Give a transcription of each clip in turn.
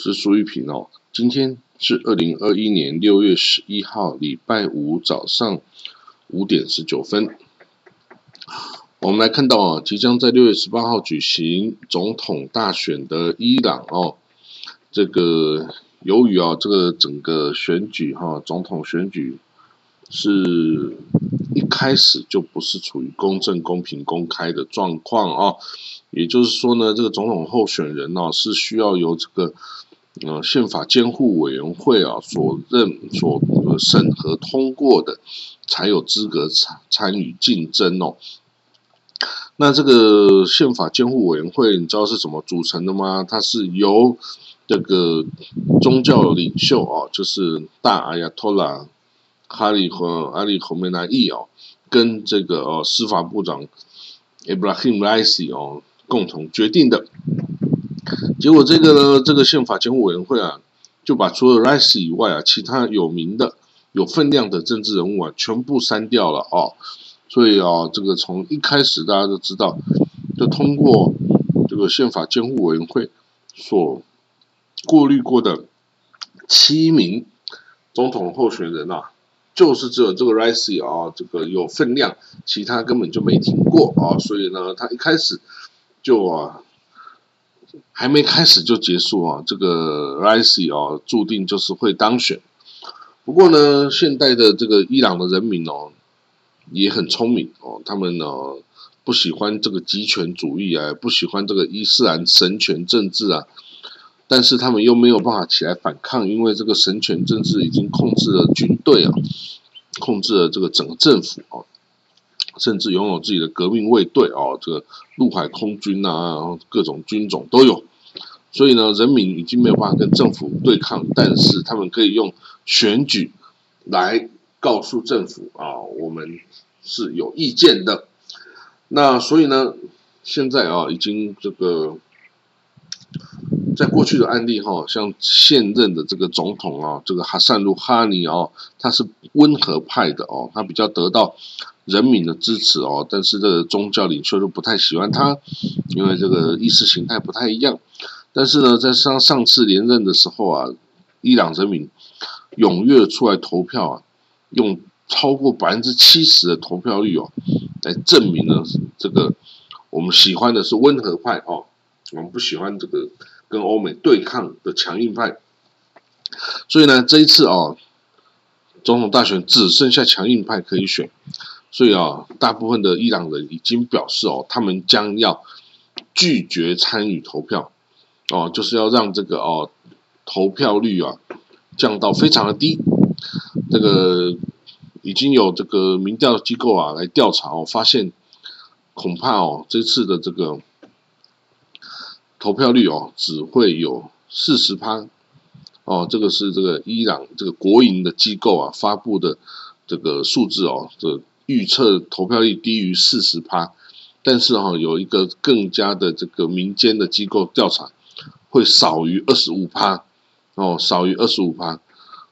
是苏玉平哦。今天是二零二一年六月十一号，礼拜五早上五点十九分。我们来看到啊，即将在六月十八号举行总统大选的伊朗哦，这个由于啊，这个整个选举哈，总统选举是一开始就不是处于公正、公平、公开的状况啊。也就是说呢，这个总统候选人呢是需要由这个呃宪法监护委员会啊所认所审核通过的，才有资格参参与竞争哦。那这个宪法监护委员会你知道是怎么组成的吗？它是由这个宗教领袖啊，就是大阿亚托拉哈里和阿里侯梅纳伊哦，跟这个哦司法部长 Ibrahim Raisi 哦。共同决定的结果，这个呢，这个宪法监护委员会啊，就把除了 Rice 以外啊，其他有名的、有分量的政治人物啊，全部删掉了哦。所以啊，这个从一开始大家都知道，就通过这个宪法监护委员会所过滤过的七名总统候选人啊，就是只有这个 Rice 啊，这个有分量，其他根本就没听过啊。所以呢，他一开始。就啊，还没开始就结束啊！这个 rise 哦，注定就是会当选。不过呢，现代的这个伊朗的人民哦，也很聪明哦，他们呢不喜欢这个极权主义啊，不喜欢这个伊斯兰神权政治啊，但是他们又没有办法起来反抗，因为这个神权政治已经控制了军队啊，控制了这个整个政府啊。甚至拥有自己的革命卫队哦，这个陆海空军呐，然后，各种军种都有。所以呢，人民已经没有办法跟政府对抗，但是他们可以用选举来告诉政府啊，我们是有意见的。那所以呢，现在啊，已经这个在过去的案例哈，像现任的这个总统啊，这个哈萨鲁哈尼哦，他是温和派的哦，他比较得到。人民的支持哦，但是这个宗教领袖都不太喜欢他，因为这个意识形态不太一样。但是呢，在上上次连任的时候啊，伊朗人民踊跃出来投票啊，用超过百分之七十的投票率哦，来证明了这个我们喜欢的是温和派哦，我们不喜欢这个跟欧美对抗的强硬派。所以呢，这一次哦，总统大选只剩下强硬派可以选。所以啊，大部分的伊朗人已经表示哦，他们将要拒绝参与投票，哦，就是要让这个哦投票率啊降到非常的低。这个已经有这个民调机构啊来调查哦，发现恐怕哦这次的这个投票率哦只会有四十趴。哦，这个是这个伊朗这个国营的机构啊发布的这个数字哦，这。预测投票率低于四十趴，但是哈有一个更加的这个民间的机构调查会少于二十五趴哦，少于二十五趴，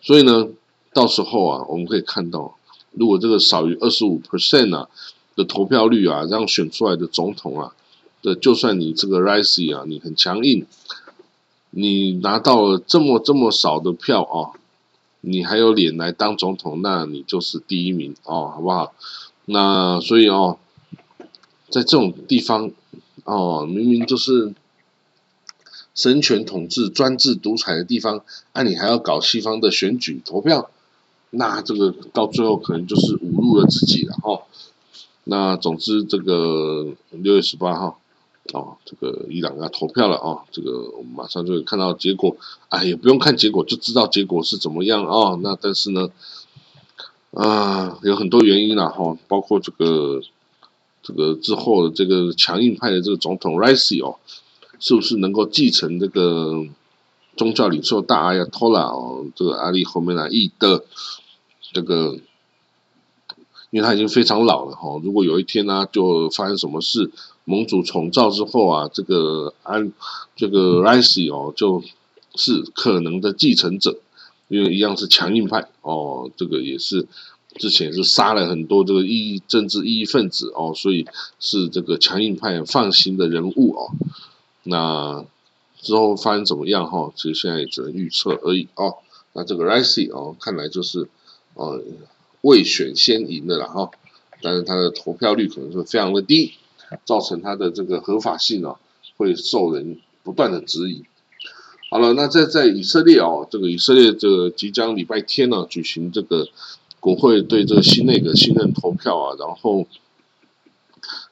所以呢，到时候啊，我们可以看到，如果这个少于二十五 percent 啊的投票率啊，让选出来的总统啊，的就算你这个 Rice 啊，你很强硬，你拿到了这么这么少的票啊。你还有脸来当总统，那你就是第一名哦，好不好？那所以哦，在这种地方哦，明明就是神权统治、专制独裁的地方，那你还要搞西方的选举投票，那这个到最后可能就是侮辱了自己了哈。那总之，这个六月十八号。哦，这个伊朗要投票了啊！这个我们马上就会看到结果，哎，也不用看结果就知道结果是怎么样啊。那但是呢，啊，有很多原因了哈，包括这个这个之后的这个强硬派的这个总统 Raisi 哦，是不是能够继承这个宗教领袖大阿亚托拉哦，这个阿里后面来伊的这个，因为他已经非常老了哈，如果有一天呢，就发生什么事。盟主重造之后啊，这个安这个 Rice 哦，就是可能的继承者，因为一样是强硬派哦，这个也是之前是杀了很多这个异议政治异议分子哦，所以是这个强硬派放心的人物哦。那之后发生怎么样哈，其实现在也只能预测而已哦。那这个 Rice 哦，看来就是呃未选先赢的了哈，但是他的投票率可能是非常的低，造成他的这个合法性啊会受人不断的质疑。好了，那在在以色列哦，这个以色列这个即将礼拜天呢举行这个国会对这个新内阁新任投票啊，然后。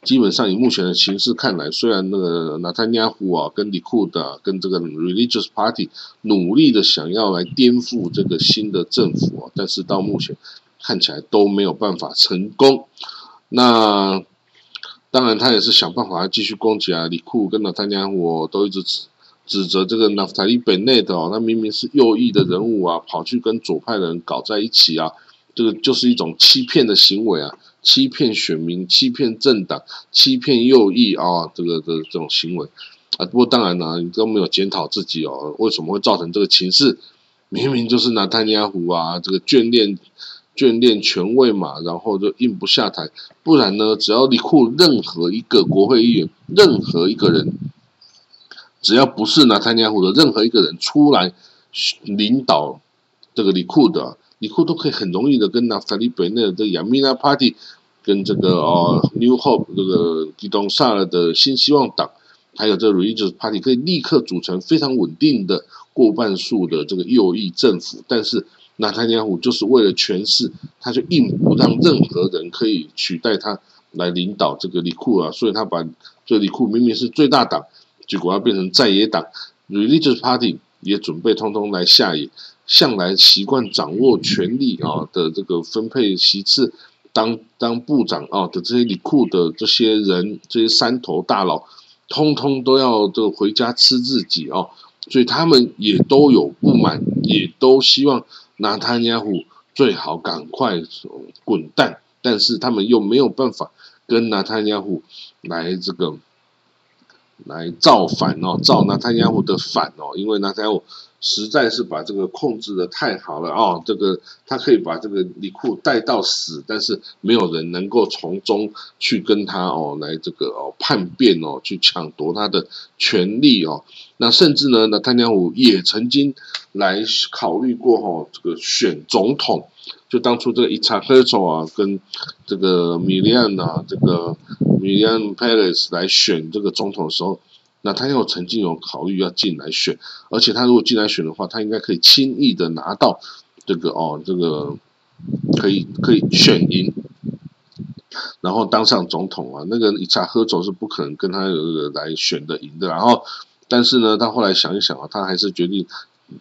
基本上以目前的形势看来，虽然那个纳坦尼亚胡啊跟里库的跟这个 Religious Party 努力的想要来颠覆这个新的政府啊，但是到目前看起来都没有办法成功。那当然他也是想办法继续攻击啊，李库跟纳坦尼亚胡都一直指指责这个纳塔利本内的哦，那明明是右翼的人物啊，跑去跟左派的人搞在一起啊，这个就是一种欺骗的行为啊。欺骗选民、欺骗政党、欺骗右翼啊，这个的这种行为啊。不过当然呢，你都没有检讨自己哦，为什么会造成这个情势？明明就是拿丹尼亚胡啊，这个眷恋眷恋权位嘛，然后就硬不下台。不然呢，只要李库任何一个国会议员，任何一个人，只要不是拿丹尼亚胡的任何一个人出来领导这个李库的。李库都可以很容易的跟纳法利本内的亚米纳 Party，跟这个哦 New Hope 这个基东萨尔的新希望党，还有这 Religious Party 可以立刻组成非常稳定的过半数的这个右翼政府。但是纳坦尼亚胡就是为了权势，他就硬不让任何人可以取代他来领导这个李库啊，所以他把这李库明明是最大党，结果要变成在野党 Religious Party 也准备通通来下野。向来习惯掌握权力啊的这个分配席次，当当部长啊的这些里库的这些人，这些山头大佬，通通都要这个回家吃自己啊，所以他们也都有不满，也都希望拿塔尼亚胡最好赶快滚蛋，但是他们又没有办法跟拿塔尼亚胡来这个来造反哦，造拿塔尼亚胡的反哦，因为拿塔尼亚胡。实在是把这个控制的太好了哦，这个他可以把这个李库带到死，但是没有人能够从中去跟他哦来这个哦叛变哦，去抢夺他的权利哦。那甚至呢，那汤加虎也曾经来考虑过哈，这个选总统，就当初这个伊查赫佐啊跟这个米利安呐，这个米利安 Palace 来选这个总统的时候。那他又曾经有考虑要进来选，而且他如果进来选的话，他应该可以轻易的拿到这个哦，这个可以可以选赢，然后当上总统啊。那个伊查赫佐是不可能跟他来选的赢的。然后，但是呢，他后来想一想啊，他还是决定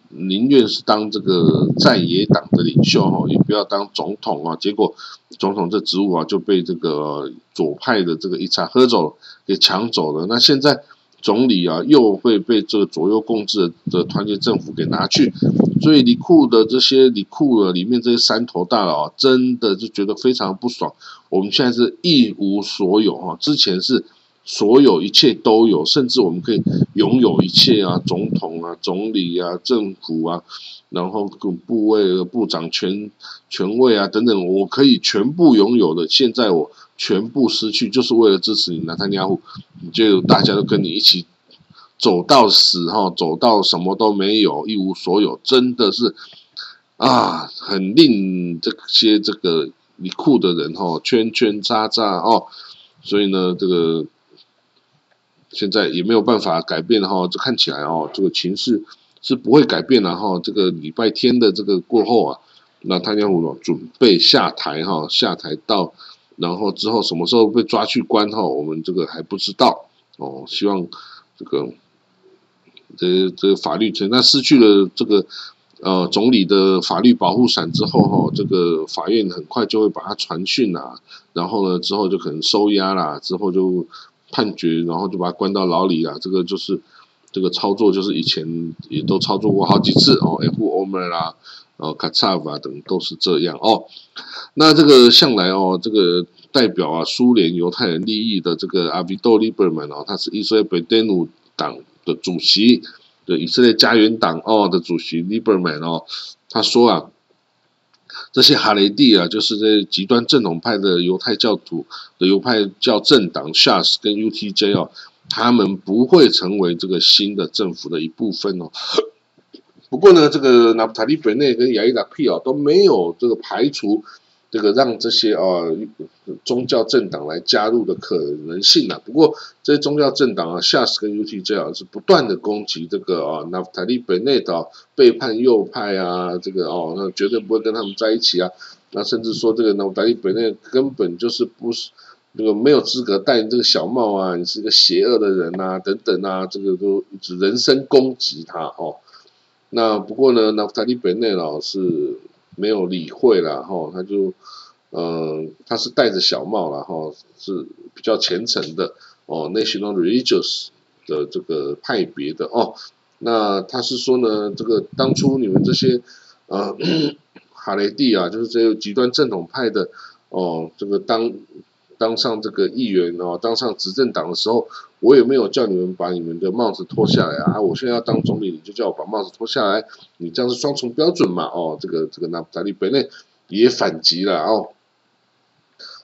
宁愿是当这个在野党的领袖哈，也不要当总统啊。结果总统这职务啊就被这个左派的这个伊查赫佐给抢走了。那现在。总理啊，又会被这个左右共治的团结政府给拿去，所以李库的这些李库的里面这些山头大佬啊，真的就觉得非常不爽。我们现在是一无所有哈，之前是所有一切都有，甚至我们可以拥有一切啊，总统啊、总理啊、政府啊，然后各部位的部长权权位啊等等，我可以全部拥有的。现在我。全部失去，就是为了支持你，纳坦尼亚胡，就大家都跟你一起走到死哈，走到什么都没有，一无所有，真的是啊，很令这些这个你酷的人哈圈圈叉叉哦，所以呢，这个现在也没有办法改变哈，这看起来哦，这个情势是不会改变了哈，这个礼拜天的这个过后啊，那塔尼亚胡准备下台哈，下台到。然后之后什么时候被抓去关哈，我们这个还不知道哦。希望这个这这个法律权，那失去了这个呃总理的法律保护伞之后哈，这个法院很快就会把他传讯啦，然后呢之后就可能收押啦，之后就判决，然后就把他关到牢里啊。这个就是这个操作，就是以前也都操作过好几次哦，F O M 啦。哦，卡查瓦等都是这样哦。那这个向来哦，这个代表啊苏联犹太人利益的这个阿比多利伯曼哦，他是以色列贝登努党的主席，的以色列家园党哦的主席利伯曼哦，他说啊，这些哈雷蒂啊，就是这极端正统派的犹太教徒的犹太教政党 Shas 跟 UTJ 啊，他们不会成为这个新的政府的一部分哦。不过呢，这个纳布塔利本内跟亚伊达皮啊都没有这个排除这个让这些啊宗教政党来加入的可能性啊。不过这些宗教政党啊，夏斯跟 UTJ 啊是不断的攻击这个啊纳塔利本内的背叛右派啊，这个哦那绝对不会跟他们在一起啊。那甚至说这个纳塔利本内根本就是不是这个没有资格戴这个小帽啊，你是一个邪恶的人啊等等啊，这个都人身攻击他哦。那不过呢，纳夫塔利本内老是没有理会了哈，他就，嗯，他是戴着小帽了哈，是比较虔诚的哦内心中 Religious 的这个派别的哦。那他是说呢，这个当初你们这些呃 哈雷蒂啊，就是这个极端正统派的哦，这个当。当上这个议员哦，当上执政党的时候，我也没有叫你们把你们的帽子脱下来啊！我现在要当总理，你就叫我把帽子脱下来，你这样是双重标准嘛？哦，这个这个纳普达利本内也反击了哦。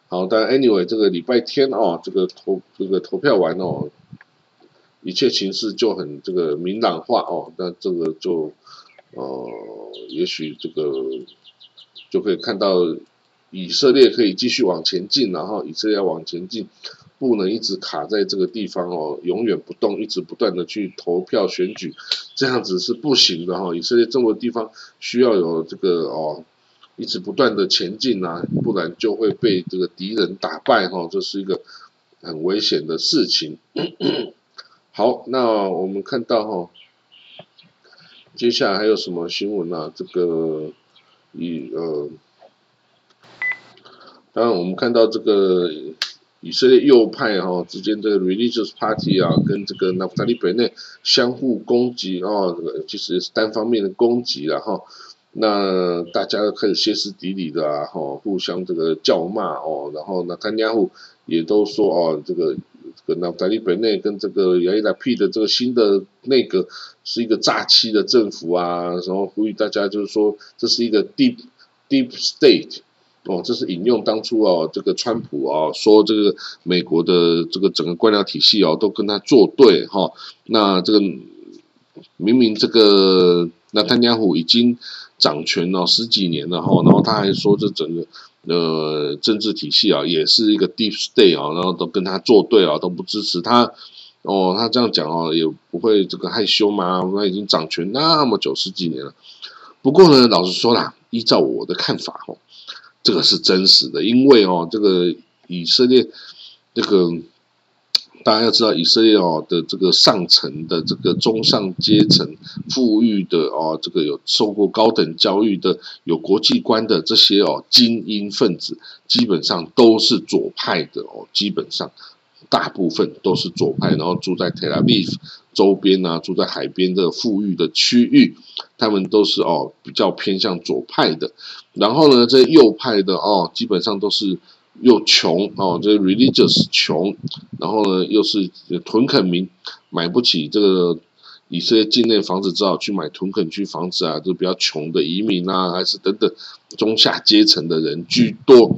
好，但 anyway，这个礼拜天哦，这个投这个投票完哦，一切形势就很这个明朗化哦。那这个就呃，也许这个就可以看到。以色列可以继续往前进，然后以色列要往前进，不能一直卡在这个地方哦，永远不动，一直不断的去投票选举，这样子是不行的哈。以色列这么多地方需要有这个哦，一直不断的前进啊，不然就会被这个敌人打败哈，这是一个很危险的事情。好，那我们看到哈，接下来还有什么新闻啊？这个以呃。当然，我们看到这个以色列右派哈之间这个 religious party 啊，跟这个纳夫塔利本内相互攻击哦，这个其实是单方面的攻击了哈。那大家都开始歇斯底里的啊，哈，互相这个叫骂哦。然后那丹尼亚也都说哦，这个这个纳夫塔利本内跟这个亚伊拉 P 的这个新的内阁是一个诈欺的政府啊，然后呼吁大家就是说这是一个 deep deep state。哦，这是引用当初哦，这个川普啊说这个美国的这个整个官僚体系哦都跟他作对哈。那这个明明这个那丹加虎已经掌权了十几年了哈，然后他还说这整个呃政治体系啊也是一个 deep state 啊，然后都跟他作对啊，都不支持他。哦，他这样讲哦也不会这个害羞嘛？他已经掌权那么久十几年了。不过呢，老实说啦，依照我的看法哦。这个是真实的，因为哦，这个以色列，这个大家要知道，以色列哦的这个上层的这个中上阶层、富裕的哦，这个有受过高等教育的、有国际观的这些哦精英分子，基本上都是左派的哦，基本上大部分都是左派，然后住在 Tel Aviv 周边啊，住在海边的富裕的区域，他们都是哦比较偏向左派的。然后呢，这右派的哦，基本上都是又穷哦，这 religious 穷，然后呢又是屯垦民，买不起这个以色列境内房子，只好去买屯垦区房子啊，就比较穷的移民啊，还是等等中下阶层的人居多。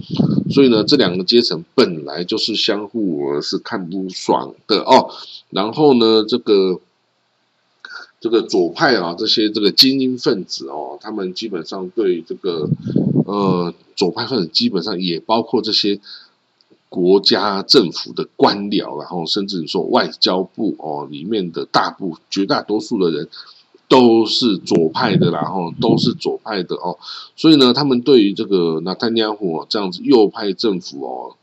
所以呢，这两个阶层本来就是相互是看不爽的哦。然后呢，这个。这个左派啊，这些这个精英分子哦，他们基本上对这个呃左派分子，基本上也包括这些国家政府的官僚，然后甚至你说外交部哦里面的大部绝大多数的人都是左派的，然后都是左派的哦，所以呢，他们对于这个纳坦尼亚胡这样子右派政府哦。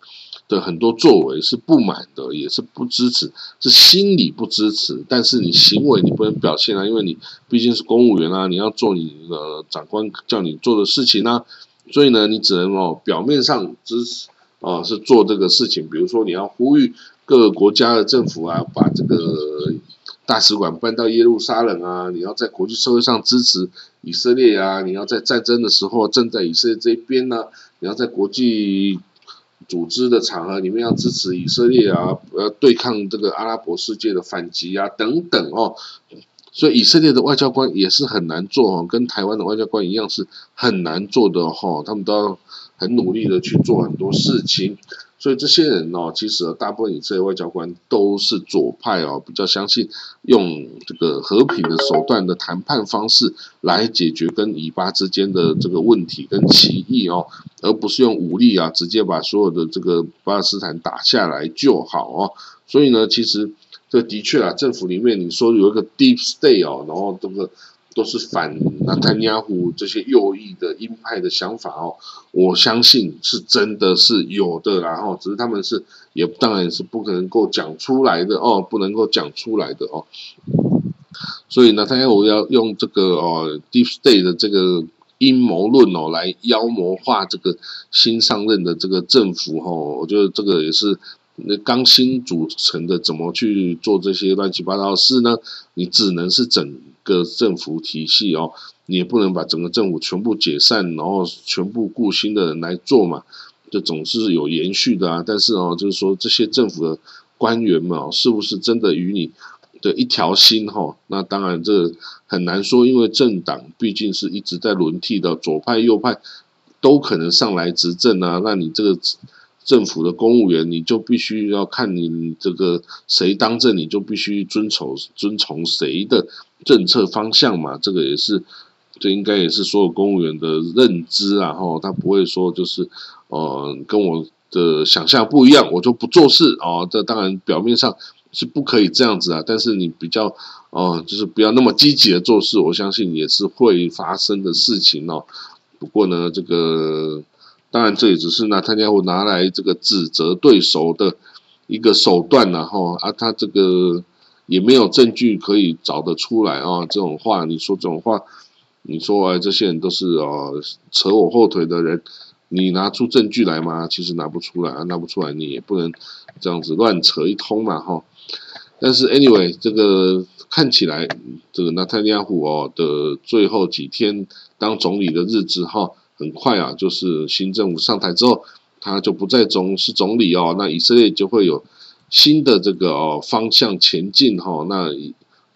的很多作为是不满的，也是不支持，是心理不支持，但是你行为你不能表现啊，因为你毕竟是公务员啊，你要做你的长官叫你做的事情啊，所以呢，你只能哦表面上支持啊，是做这个事情，比如说你要呼吁各个国家的政府啊，把这个大使馆搬到耶路撒冷啊，你要在国际社会上支持以色列啊，你要在战争的时候站在以色列这边呢，你要在国际。组织的场合里面要支持以色列啊，要对抗这个阿拉伯世界的反击啊，等等哦。所以以色列的外交官也是很难做哦，跟台湾的外交官一样是很难做的哈。他们都要很努力的去做很多事情。所以这些人哦，其实大部分以色列外交官都是左派哦，比较相信用这个和平的手段的谈判方式来解决跟以巴之间的这个问题跟歧义哦，而不是用武力啊，直接把所有的这个巴勒斯坦打下来就好哦。所以呢，其实这的确啊，政府里面你说有一个 deep state 哦，然后这个。都是反纳坦尼亚胡这些右翼的鹰派的想法哦，我相信是真的是有的，然后只是他们是也当然是不可能够讲出来的哦，不能够讲出来的哦。所以呢，他要我要用这个哦，deep state 的这个阴谋论哦，来妖魔化这个新上任的这个政府哦，我觉得这个也是。那刚新组成的怎么去做这些乱七八糟的事呢？你只能是整个政府体系哦，你也不能把整个政府全部解散，然后全部雇新的人来做嘛，这总是有延续的啊。但是哦，就是说这些政府的官员们哦，是不是真的与你的一条心哈？那当然这很难说，因为政党毕竟是一直在轮替的，左派右派都可能上来执政啊。那你这个。政府的公务员，你就必须要看你这个谁当政，你就必须遵从遵从谁的政策方向嘛。这个也是，这应该也是所有公务员的认知啊。哈，他不会说就是，呃，跟我的想象不一样，我就不做事啊。这当然表面上是不可以这样子啊，但是你比较，哦，就是不要那么积极的做事，我相信也是会发生的事情哦。不过呢，这个。当然，这也只是拿他家伙拿来这个指责对手的一个手段然后啊，他这个也没有证据可以找得出来啊。这种话，你说这种话，你说哎，这些人都是哦扯我后腿的人，你拿出证据来吗？其实拿不出来啊，拿不出来，你也不能这样子乱扯一通嘛哈。但是 anyway，这个看起来这个纳坦亚胡哦的最后几天当总理的日子哈。很快啊，就是新政府上台之后，他就不再总是总理哦，那以色列就会有新的这个哦方向前进哈。那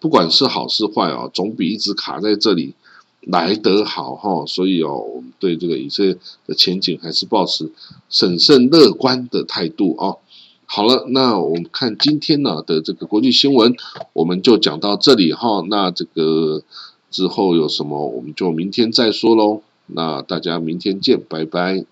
不管是好是坏啊，总比一直卡在这里来得好哈。所以哦，我们对这个以色列的前景还是保持审慎乐观的态度哦。好了，那我们看今天呢的这个国际新闻，我们就讲到这里哈。那这个之后有什么，我们就明天再说喽。那大家明天见，拜拜。